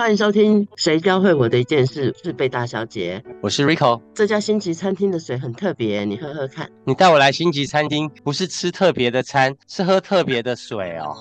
欢迎收听《谁教会我的一件事》，是贝大小姐。我是 Rico。这家星级餐厅的水很特别，你喝喝看。你带我来星级餐厅，不是吃特别的餐，是喝特别的水哦。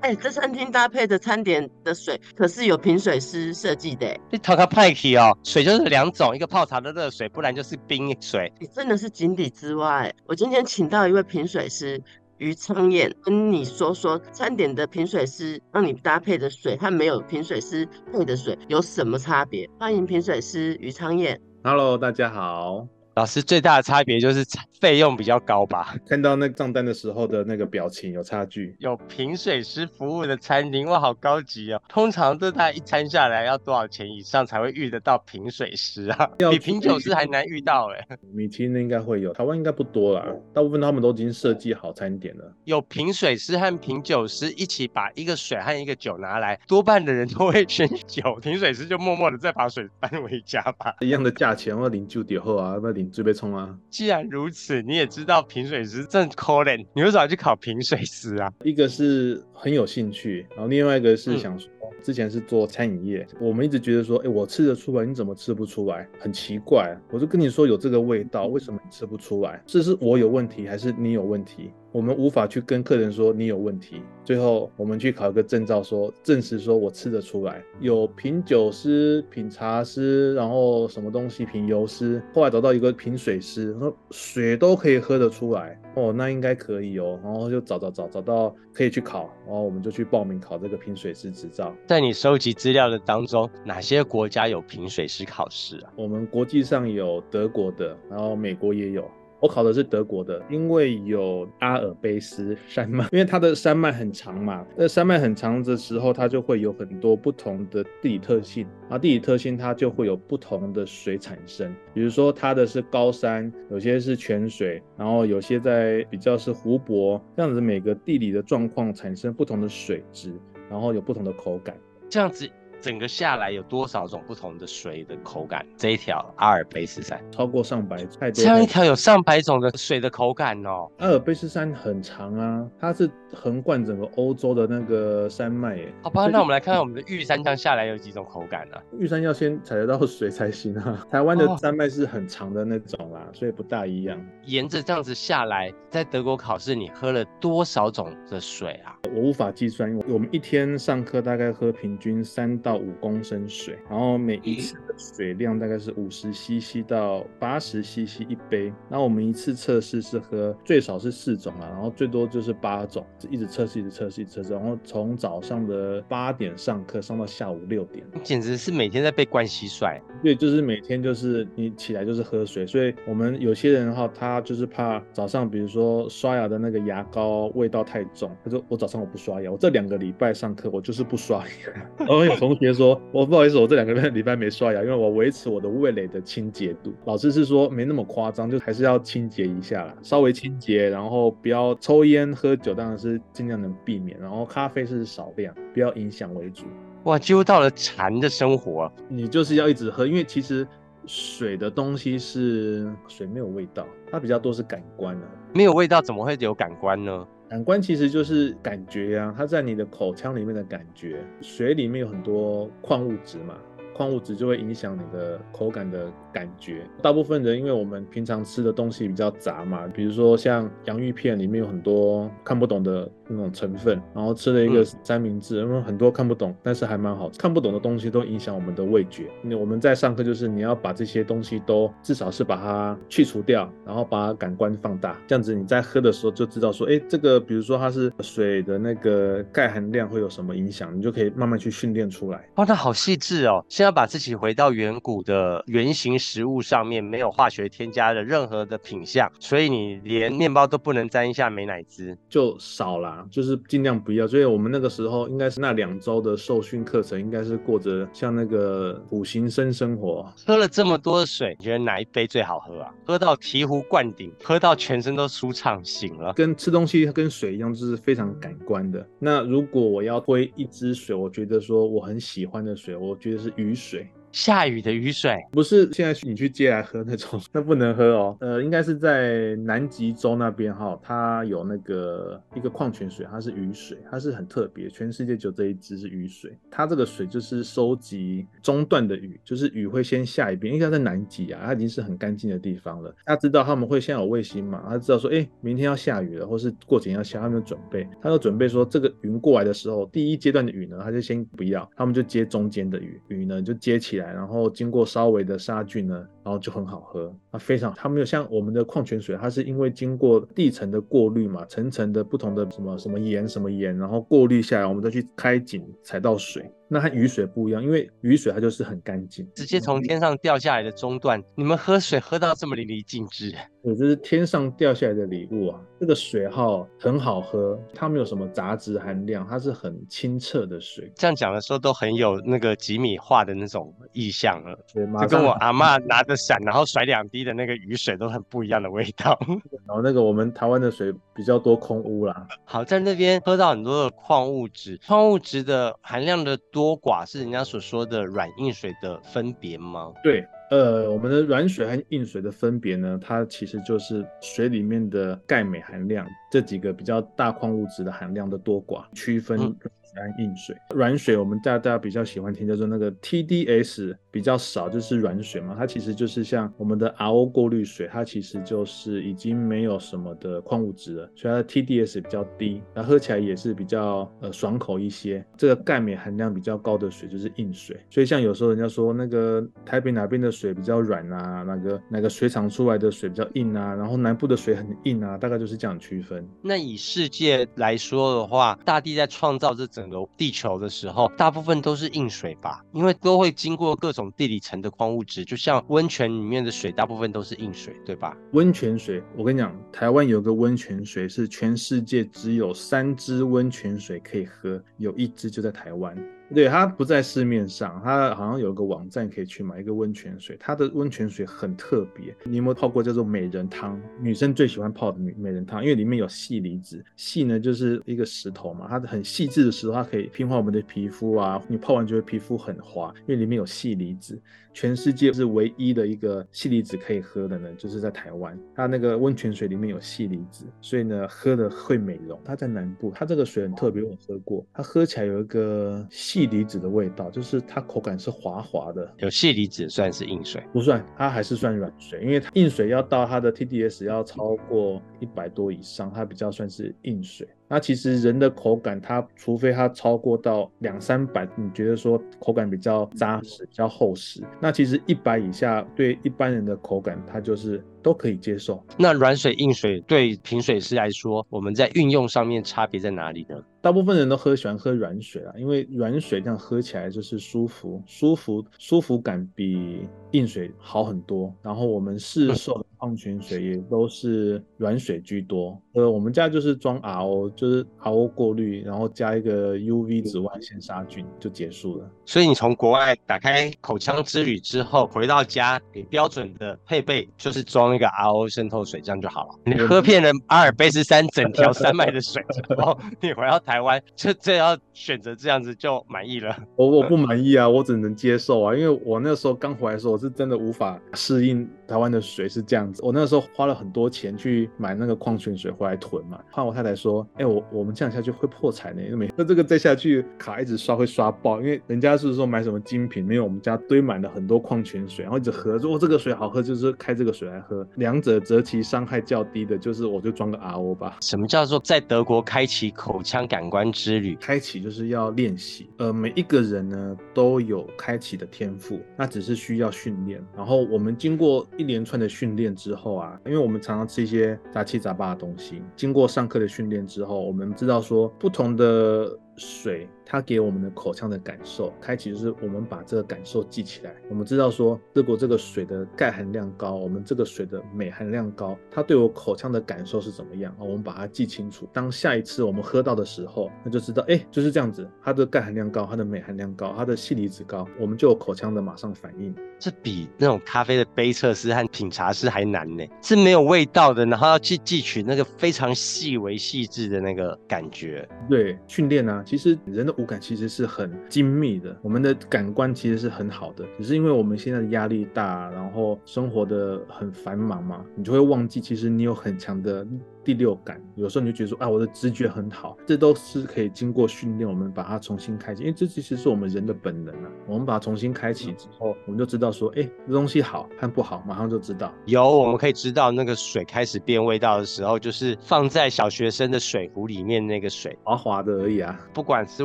哎，这餐厅搭配的餐点的水可是有品水师设计的。你讨个派气哦，水就是两种，一个泡茶的热水，不然就是冰水。你真的是井底之蛙。我今天请到一位品水师余昌燕，跟你说说餐点的品水师让你搭配的水和没有品水师配的水有什么差别。欢迎品水师余昌燕。Hello，大家好。老师最大的差别就是费用比较高吧？看到那账单的时候的那个表情有差距。有品水师服务的餐厅哇，好高级哦！通常这大概一餐下来要多少钱以上才会遇得到品水师啊？比品酒师还难遇到哎。米其林应该会有，台湾应该不多啦。大部分他们都已经设计好餐点了。有品水师和品酒师一起把一个水和一个酒拿来，多半的人都会选酒，品水师就默默的再把水搬回家吧。一样的价钱，我领就点后啊，不领。准备冲啊！既然如此，你也知道评水师正 calling，，你为什么要去考评水师啊？一个是很有兴趣，然后另外一个是想说，之前是做餐饮业，我们一直觉得说，哎，我吃得出来，你怎么吃不出来？很奇怪，我就跟你说有这个味道，为什么你吃不出来？这是我有问题，还是你有问题？我们无法去跟客人说你有问题，最后我们去考一个证照，说证实说我吃得出来。有品酒师、品茶师，然后什么东西品油师，后来找到一个品水师，说水都可以喝得出来哦，那应该可以哦。然后就找找找找到可以去考，然后我们就去报名考这个品水师执照。在你收集资料的当中，哪些国家有评水师考试啊？我们国际上有德国的，然后美国也有。我考的是德国的，因为有阿尔卑斯山脉，因为它的山脉很长嘛。那山脉很长的时候，它就会有很多不同的地理特性，啊，地理特性它就会有不同的水产生。比如说它的是高山，有些是泉水，然后有些在比较是湖泊，这样子每个地理的状况产生不同的水质，然后有不同的口感，这样子。整个下来有多少种不同的水的口感？这一条阿尔卑斯山超过上百，太多。这样一条有上百种的水的口感哦。阿尔卑斯山很长啊，它是横贯整个欧洲的那个山脉耶。好吧，那我们来看看我们的玉山这样下来有几种口感呢？玉山要先采得到水才行啊。台湾的山脉是很长的那种啦，所以不大一样。沿着这样子下来，在德国考试你喝了多少种的水啊？我无法计算，因为我们一天上课大概喝平均三到五公升水，然后每一次的水量大概是五十 CC 到八十 CC 一杯。那我们一次测试是喝最少是四种啊，然后最多就是八种，一直测试，一直测试，一直测试，然后从早上的八点上课上到下午六点，简直是每天在被灌蟋蟀。对，就是每天就是你起来就是喝水，所以我们有些人哈，他就是怕早上比如说刷牙的那个牙膏味道太重，他说我早上。我不刷牙，我这两个礼拜上课我就是不刷牙。然后有同学说，我不好意思，我这两个礼拜没刷牙，因为我维持我的味蕾的清洁度。老师是说没那么夸张，就还是要清洁一下啦，稍微清洁，然后不要抽烟喝酒，当然是尽量能避免。然后咖啡是少量，不要影响为主。哇，几乎到了禅的生活，你就是要一直喝，因为其实水的东西是水没有味道，它比较多是感官的。没有味道怎么会有感官呢？感官其实就是感觉呀，它在你的口腔里面的感觉。水里面有很多矿物质嘛。矿物质就会影响你的口感的感觉。大部分人因为我们平常吃的东西比较杂嘛，比如说像洋芋片里面有很多看不懂的那种成分，然后吃了一个三明治，因为很多看不懂，但是还蛮好。看不懂的东西都影响我们的味觉。那我们在上课就是你要把这些东西都至少是把它去除掉，然后把感官放大，这样子你在喝的时候就知道说，哎，这个比如说它是水的那个钙含量会有什么影响，你就可以慢慢去训练出来。哇，那好细致哦。要把自己回到远古的原型食物上面，没有化学添加的任何的品相，所以你连面包都不能沾一下美乃滋，就少啦，就是尽量不要。所以我们那个时候应该是那两周的受训课程，应该是过着像那个苦行僧生活。喝了这么多的水，你觉得哪一杯最好喝啊？喝到醍醐灌顶，喝到全身都舒畅醒了。跟吃东西跟水一样，就是非常感官的。那如果我要推一支水，我觉得说我很喜欢的水，我觉得是雨。水下雨的雨水，不是现在你去接来喝那种，那不能喝哦。呃，应该是在南极洲那边哈，它有那个一个矿泉水，它是雨水，它是很特别，全世界就这一支是雨水。它这个水就是收集中段的雨，就是雨会先下一遍，因为它在南极啊，它已经是很干净的地方了。他知道他们会先有卫星嘛，他知道说，哎，明天要下雨了，或是过几天要下，他们准备，他就准备说，这个云过来的时候，第一阶段的雨呢，他就先不要，他们就接中间的雨，雨呢就接起来，然后经过稍微的杀菌呢。然后就很好喝，它非常，它没有像我们的矿泉水，它是因为经过地层的过滤嘛，层层的不同的什么什么盐什么盐，然后过滤下来，我们再去开井采到水。那它雨水不一样，因为雨水它就是很干净，直接从天上掉下来的中段，你们喝水喝到这么淋漓尽致，对，这是天上掉下来的礼物啊！这个水哈很好喝，它没有什么杂质含量，它是很清澈的水。这样讲的时候都很有那个几米画的那种意象了，对，就跟我阿妈拿着伞然后甩两滴的那个雨水都很不一样的味道。然后那个我们台湾的水比较多空污啦，好在那边喝到很多的矿物质，矿物质的含量的多。多寡是人家所说的软硬水的分别吗？对，呃，我们的软水和硬水的分别呢，它其实就是水里面的钙镁含量这几个比较大矿物质的含量的多寡区分。安硬水、软水，我们大家比较喜欢听叫做那个 TDS 比较少，就是软水嘛。它其实就是像我们的 RO 过滤水，它其实就是已经没有什么的矿物质了，所以它的 TDS 比较低，然后喝起来也是比较呃爽口一些。这个钙镁含量比较高的水就是硬水。所以像有时候人家说那个台北哪边的水比较软啊，那个哪个水厂出来的水比较硬啊，然后南部的水很硬啊，大概就是这样区分。那以世界来说的话，大地在创造这整。整个地球的时候，大部分都是硬水吧，因为都会经过各种地理层的矿物质，就像温泉里面的水，大部分都是硬水，对吧？温泉水，我跟你讲，台湾有个温泉水是全世界只有三支温泉水可以喝，有一支就在台湾。对，它不在市面上，它好像有个网站可以去买一个温泉水，它的温泉水很特别。你有没有泡过叫做美人汤？女生最喜欢泡的美美人汤，因为里面有细离子，细呢就是一个石头嘛，它很细致的石头，它可以平滑我们的皮肤啊，你泡完就会皮肤很滑，因为里面有细离子。全世界是唯一的一个细离子可以喝的呢，就是在台湾，它那个温泉水里面有细离子，所以呢喝的会美容。它在南部，它这个水很特别，我喝过，它喝起来有一个细离子的味道，就是它口感是滑滑的。有细离子算是硬水？不算，它还是算软水，因为它硬水要到它的 TDS 要超过一百多以上，它比较算是硬水。那其实人的口感，它除非它超过到两三百，你觉得说口感比较扎实、比较厚实，那其实一百以下对一般人的口感，它就是都可以接受。那软水、硬水对品水师来说，我们在运用上面差别在哪里呢？大部分人都喝喜欢喝软水啊，因为软水这样喝起来就是舒服、舒服、舒服感比硬水好很多。然后我们市售的矿泉水也都是软水居多。呃，我们家就是装 RO，就是 RO 过滤，然后加一个 UV 紫外线杀菌就结束了。所以你从国外打开口腔之旅之后，回到家，你标准的配备就是装一个 RO 渗透水，这样就好了。你喝遍了阿尔卑斯山整条山脉的水然后，你回到台湾，这这要选择这样子就满意了。我我 不满意啊，我只能接受啊，因为我那时候刚回来的时候，我是真的无法适应台湾的水是这样子。我那时候花了很多钱去买那个矿泉水回。来囤嘛，怕我太太说，哎，我我们这样下去会破产呢，因为那这个再下去卡一直刷会刷爆，因为人家是说买什么精品，没有我们家堆满了很多矿泉水，然后一直喝，说这个水好喝，就是开这个水来喝，两者择其伤害较低的，就是我就装个 RO 吧。什么叫做在德国开启口腔感官之旅？开启就是要练习，呃，每一个人呢都有开启的天赋，那只是需要训练。然后我们经过一一连串的训练之后啊，因为我们常常吃一些杂七杂八的东西。经过上课的训练之后，我们知道说不同的水。它给我们的口腔的感受，开启就是我们把这个感受记起来。我们知道说，如果这个水的钙含量高，我们这个水的镁含量高，它对我口腔的感受是怎么样啊？我们把它记清楚。当下一次我们喝到的时候，那就知道，哎，就是这样子。它的钙含量高，它的镁含量高，它的细离子高，我们就有口腔的马上反应。这比那种咖啡的杯测试和品茶师还难呢，是没有味道的，然后要去汲取那个非常细微细致的那个感觉。对，训练啊，其实人的五感其实是很精密的，我们的感官其实是很好的，只是因为我们现在的压力大，然后生活的很繁忙嘛，你就会忘记其实你有很强的。第六感，有时候你就觉得说，啊，我的直觉很好，这都是可以经过训练，我们把它重新开启，因为这其实是我们人的本能啊。我们把它重新开启之后，我们就知道说，哎，这东西好和不好，马上就知道。有，我们可以知道那个水开始变味道的时候，就是放在小学生的水壶里面那个水，滑滑的而已啊。不管是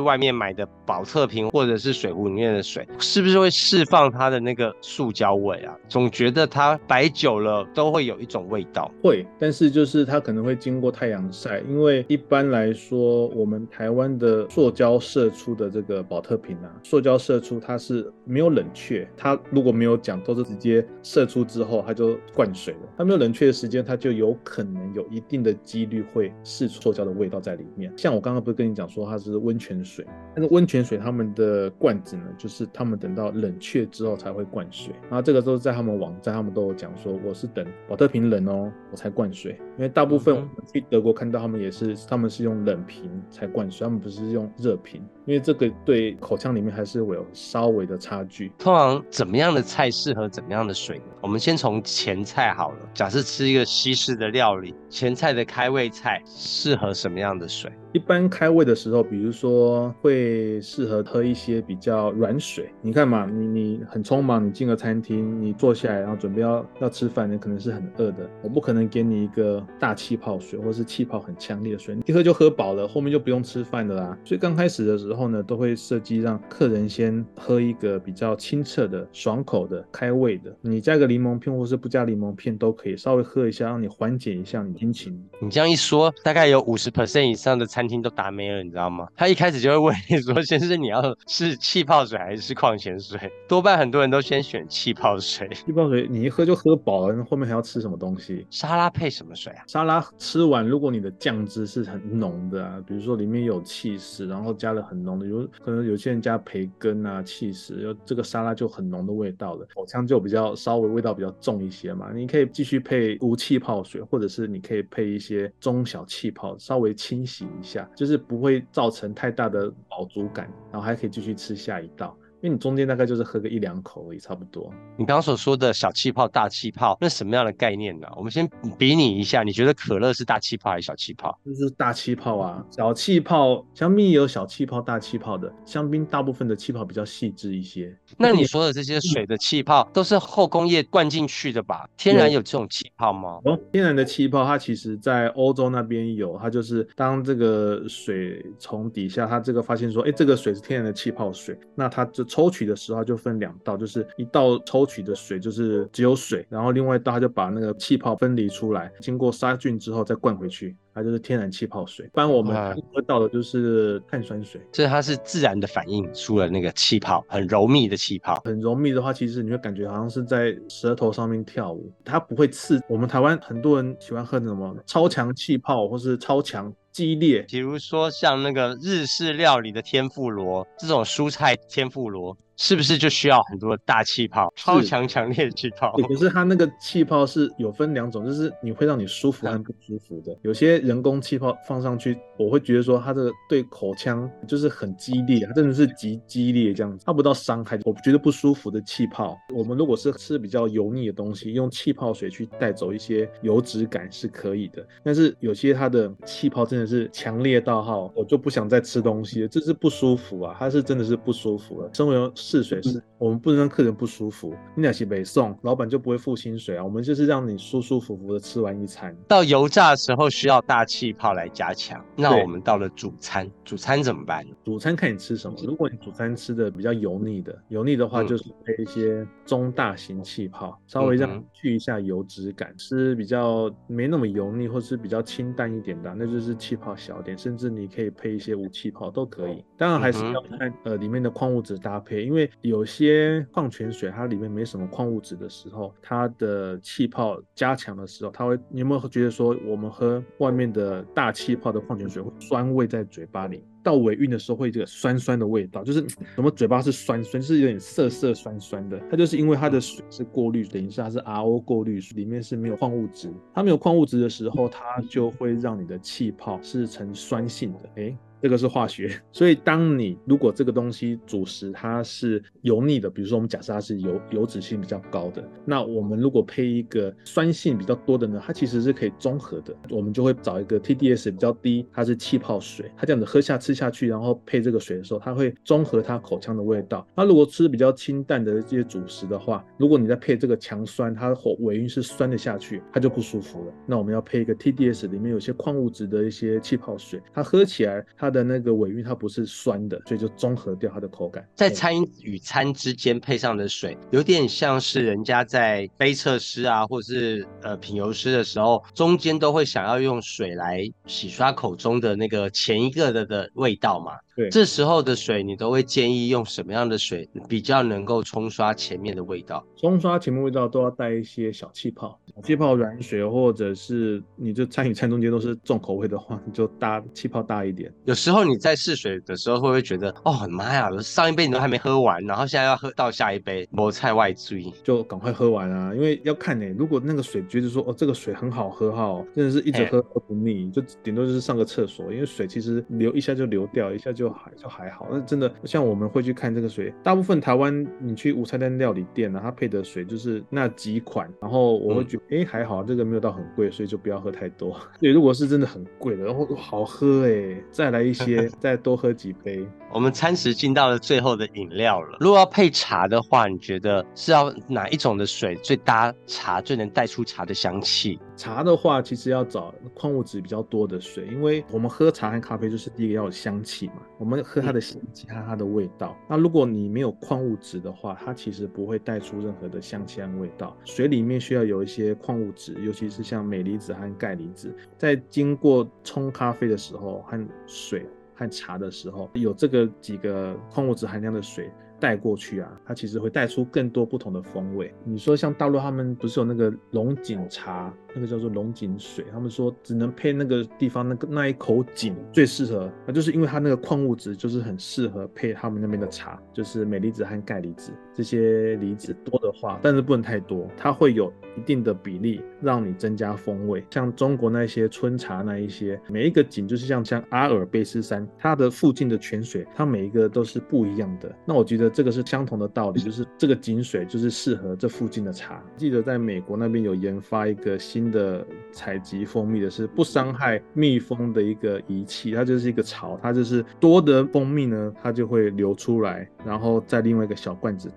外面买的保特瓶，或者是水壶里面的水，是不是会释放它的那个塑胶味啊？总觉得它摆久了都会有一种味道。会，但是就是它可能会经过太阳。晒，因为一般来说，我们台湾的塑胶射出的这个保特瓶啊，塑胶射出它是没有冷却，它如果没有讲，都是直接射出之后它就灌水了。它没有冷却的时间，它就有可能有一定的几率会释出塑胶的味道在里面。像我刚刚不是跟你讲说它是温泉水，但是温泉水他们的罐子呢，就是他们等到冷却之后才会灌水。然后这个都是在他们网站，他们都有讲说，我是等保特瓶冷哦，我才灌水。因为大部分我去德国。看到他们也是，他们是用冷瓶才灌水，他们不是用热瓶，因为这个对口腔里面还是会有稍微的差距。通常怎么样的菜适合怎么样的水呢？我们先从前菜好了。假设吃一个西式的料理，前菜的开胃菜适合什么样的水？一般开胃的时候，比如说会适合喝一些比较软水。你看嘛，你你很匆忙，你进了餐厅，你坐下来，然后准备要要吃饭，你可能是很饿的。我不可能给你一个大气泡水，或是气泡很强烈的水，一喝就喝饱了，后面就不用吃饭的啦。所以刚开始的时候呢，都会设计让客人先喝一个比较清澈的、爽口的、开胃的。你加个柠檬片，或是不加柠檬片都可以，稍微喝一下，让你缓解一下你心情。你这样一说，大概有五十 percent 以上的餐厅都打没了，你知道吗？他一开始就会问你说：“先生，你要是气泡水还是矿泉水？” 多半很多人都先选气泡水。气泡水你一喝就喝饱了，后面还要吃什么东西？沙拉配什么水啊？沙拉吃完，如果你的酱汁是很浓的啊，比如说里面有气势，然后加了很浓的，有可能有些人加培根啊、气势，这个沙拉就很浓的味道了，口腔就比较稍微味道比较重一些嘛。你可以继续配无气泡水，或者是你可以配一些中小气泡，稍微清洗一下，就是。不会造成太大的饱足感，然后还可以继续吃下一道。因为你中间大概就是喝个一两口而已，差不多。你刚刚所说的小气泡、大气泡，那什么样的概念呢？我们先比拟一下，你觉得可乐是大气泡还是小气泡？就是大气泡啊，小气泡。香槟也有小气泡、大气泡的。香槟大部分的气泡比较细致一些。那你说的这些水的气泡都是后工业灌进去的吧？天然有这种气泡吗？哦，天然的气泡，它其实在欧洲那边有，它就是当这个水从底下，它这个发现说，哎，这个水是天然的气泡水，那它就。抽取的时候就分两道，就是一道抽取的水就是只有水，然后另外一道它就把那个气泡分离出来，经过杀菌之后再灌回去，它就是天然气泡水。一般我们喝到的就是碳酸水，这它是自然的反应出了那个气泡，很柔密的气泡。很柔密的话，其实你会感觉好像是在舌头上面跳舞，它不会刺。我们台湾很多人喜欢喝什么超强气泡或是超强。激烈，比如说像那个日式料理的天妇罗这种蔬菜天妇罗。是不是就需要很多大气泡，超强强烈的气泡？可是它那个气泡是有分两种，就是你会让你舒服和不舒服的。有些人工气泡放上去，我会觉得说它这个对口腔就是很激烈，它真的是极激烈这样子，它不到伤害，我觉得不舒服的气泡。我们如果是吃比较油腻的东西，用气泡水去带走一些油脂感是可以的。但是有些它的气泡真的是强烈到哈，我就不想再吃东西了，这是不舒服啊，他是真的是不舒服了。身为试水是我们不能让客人不舒服，你俩是北送，老板就不会付薪水啊。我们就是让你舒舒服服的吃完一餐。到油炸的时候需要大气泡来加强。那我们到了主餐，主餐怎么办？主餐看你吃什么。如果你主餐吃的比较油腻的，油腻的话就是配一些中大型气泡，稍微让去一下油脂感。吃比较没那么油腻，或是比较清淡一点的，那就是气泡小点，甚至你可以配一些无气泡都可以。当然还是要看呃里面的矿物质搭配，因为。有些矿泉水它里面没什么矿物质的时候，它的气泡加强的时候，它会你有没有觉得说我们喝外面的大气泡的矿泉水会酸味在嘴巴里？到尾韵的时候会这个酸酸的味道，就是什么嘴巴是酸酸，是有点涩涩酸酸的。它就是因为它的水是过滤，等于是它是 RO 过滤，里面是没有矿物质。它没有矿物质的时候，它就会让你的气泡是呈酸性的。哎。这个是化学。所以当你如果这个东西主食它是油腻的，比如说我们假设它是油油脂性比较高的，那我们如果配一个酸性比较多的呢，它其实是可以中和的。我们就会找一个 TDS 比较低，它是气泡水，它这样子喝下吃下去，然后配这个水的时候，它会中和它口腔的味道。那如果吃比较清淡的这些主食的话，如果你再配这个强酸，它的尾韵是酸的下去，它就不舒服了。那我们要配一个 TDS，里面有些矿物质的一些气泡水，它喝起来它的那个尾韵它不是酸的，所以就中和掉它的口感。在餐与餐之间配上的水，有点像是人家在杯测师啊，或者是呃品油师的时候，中间都会想要用水来洗刷口中的那个前一个的的味道嘛。对，这时候的水，你都会建议用什么样的水比较能够冲刷前面的味道？冲刷前面味道都要带一些小气泡，小气泡软水，或者是你就餐与餐中间都是重口味的话，你就搭气泡大一点。有时候你在试水的时候，会不会觉得哦妈呀，上一杯你都还没喝完，然后现在要喝到下一杯，菠菜外追，就赶快喝完啊！因为要看呢，如果那个水觉得说哦这个水很好喝哈，真的是一直喝喝不腻，就顶多就是上个厕所，因为水其实流一下就流掉，一下就还就还好。那真的像我们会去看这个水，大部分台湾你去午餐店料理店啊，它配的水就是那几款，然后我会觉得哎还好，这个没有到很贵，所以就不要喝太多。对，如果是真的很贵的，然后好喝哎，再来一些，再多喝几杯。我们餐食进到了最后的饮料了，如果要配茶的话，你觉得是要哪一种的水最搭茶，最能带出茶的香气？茶的话，其实要找矿物质比较多的水，因为我们喝茶和咖啡就是第一个要有香气嘛，我们喝它的香气和它的味道。那如果你没有矿物质的话，它其实不会带出任何的香气和味道。水里面需要有一些矿物质，尤其是像镁离子和钙离子，在经过冲咖啡的时候和水。和茶的时候，有这个几个矿物质含量的水带过去啊，它其实会带出更多不同的风味。你说像大陆他们不是有那个龙井茶？那个叫做龙井水，他们说只能配那个地方那个那一口井最适合，那就是因为它那个矿物质就是很适合配他们那边的茶，就是镁离子和钙离子这些离子多的话，但是不能太多，它会有一定的比例让你增加风味。像中国那些春茶那一些，每一个井就是像像阿尔卑斯山，它的附近的泉水，它每一个都是不一样的。那我觉得这个是相同的道理，就是这个井水就是适合这附近的茶。记得在美国那边有研发一个新。的采集蜂蜜的是不伤害蜜蜂的一个仪器，它就是一个槽，它就是多的蜂蜜呢，它就会流出来，然后在另外一个小罐子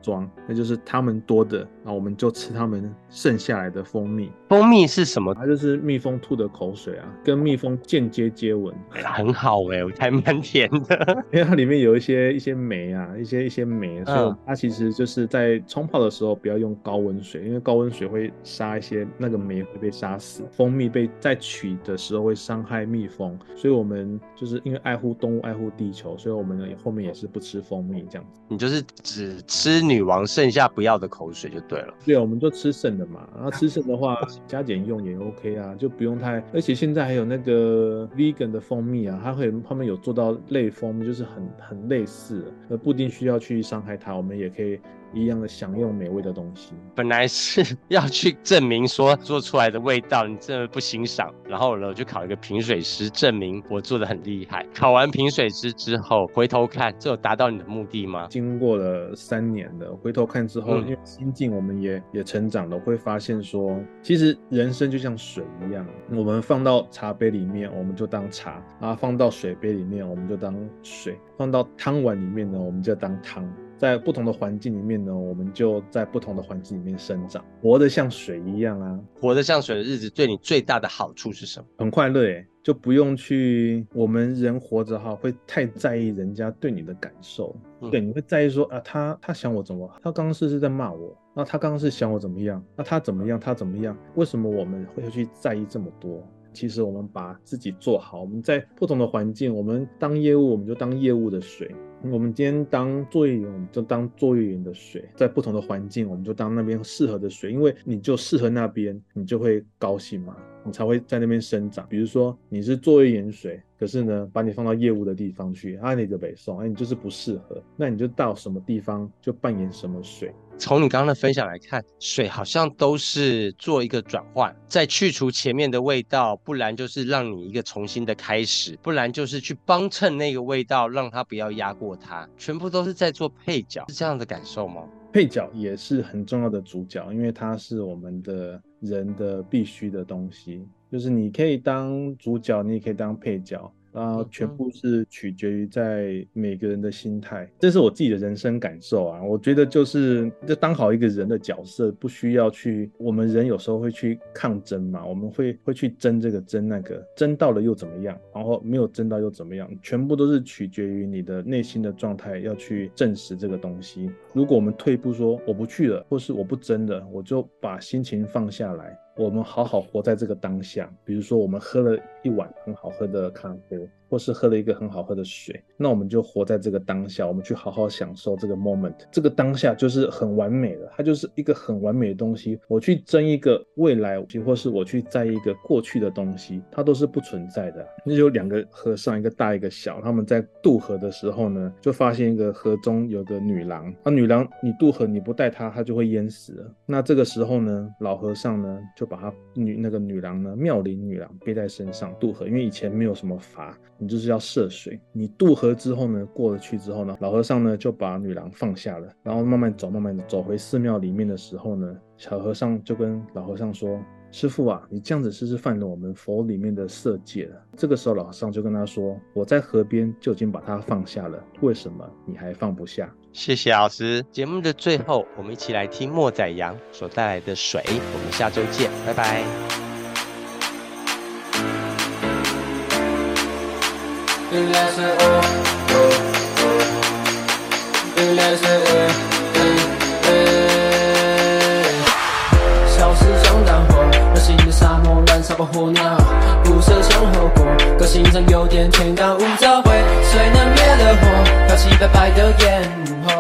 那就是他们多的，那我们就吃他们剩下来的蜂蜜。蜂蜜是什么？它就是蜜蜂吐的口水啊，跟蜜蜂间接接吻，很好哎，还蛮甜的，因为它里面有一些一些酶啊，一些一些酶，所以它其实就是在冲泡的时候不要用高温水，因为高温水会杀一些那个酶会被。杀死蜂蜜被在取的时候会伤害蜜蜂，所以我们就是因为爱护动物、爱护地球，所以我们呢后面也是不吃蜂蜜这样子。你就是只吃女王剩下不要的口水就对了。对，我们就吃剩的嘛。然后吃剩的话加减用也 OK 啊，就不用太。而且现在还有那个 vegan 的蜂蜜啊，它会他们有做到类蜂蜜，就是很很类似，而不一定需要去伤害它，我们也可以。一样的享用美味的东西，本来是要去证明说做出来的味道你真的不欣赏，然后呢就考一个评水师，证明我做的很厉害。考完评水师之后，回头看，这有达到你的目的吗？经过了三年的回头看之后，因为心境我们也也成长了，会发现说，其实人生就像水一样，我们放到茶杯里面，我们就当茶；然后放到水杯里面，我们就当水；放到汤碗里面呢，我们就当汤。在不同的环境里面呢，我们就在不同的环境里面生长，活得像水一样啊！活得像水的日子，对你最大的好处是什么？很快乐诶，就不用去。我们人活着哈，会太在意人家对你的感受，对，你会在意说啊，他他想我怎么？他刚刚是是在骂我，那他刚刚是想我怎么样？那他怎么样？他怎么样？为什么我们会去在意这么多？其实我们把自己做好，我们在不同的环境，我们当业务，我们就当业务的水；我们今天当作业员，我们就当作业员的水。在不同的环境，我们就当那边适合的水，因为你就适合那边，你就会高兴嘛。你才会在那边生长。比如说你是作业盐水，可是呢，把你放到业务的地方去，啊，你就北宋，哎，你就是不适合，那你就到什么地方就扮演什么水。从你刚刚的分享来看，水好像都是做一个转换，在去除前面的味道，不然就是让你一个重新的开始，不然就是去帮衬那个味道，让它不要压过它，全部都是在做配角，是这样的感受吗？配角也是很重要的主角，因为它是我们的人的必须的东西，就是你可以当主角，你也可以当配角。然后全部是取决于在每个人的心态，这是我自己的人生感受啊。我觉得就是就当好一个人的角色，不需要去。我们人有时候会去抗争嘛，我们会会去争这个争那个，争到了又怎么样？然后没有争到又怎么样？全部都是取决于你的内心的状态，要去证实这个东西。如果我们退步说我不去了，或是我不争了，我就把心情放下来。我们好好活在这个当下，比如说我们喝了一碗很好喝的咖啡。或是喝了一个很好喝的水，那我们就活在这个当下，我们去好好享受这个 moment，这个当下就是很完美的，它就是一个很完美的东西。我去争一个未来，或是我去在一个过去的东西，它都是不存在的。那就两个和尚，一个大一个小，他们在渡河的时候呢，就发现一个河中有个女郎，那女郎你渡河你不带她，她就会淹死了。那这个时候呢，老和尚呢就把她女那个女郎呢妙龄女郎背在身上渡河，因为以前没有什么筏。你就是要涉水，你渡河之后呢，过了去之后呢，老和尚呢就把女郎放下了，然后慢慢走，慢慢的走回寺庙里面的时候呢，小和尚就跟老和尚说：“师傅啊，你这样子是不是犯了我们佛里面的色戒了？”这个时候老和尚就跟他说：“我在河边就已经把它放下了，为什么你还放不下？”谢谢老师。节目的最后，我们一起来听莫宰阳所带来的水。我们下周见，拜拜。原来是我，原来是消失像大火，热心的沙漠燃烧过火鸟，不舍向后果，个性上有点天干物燥，会谁能灭了火，飘起白白的烟。雾。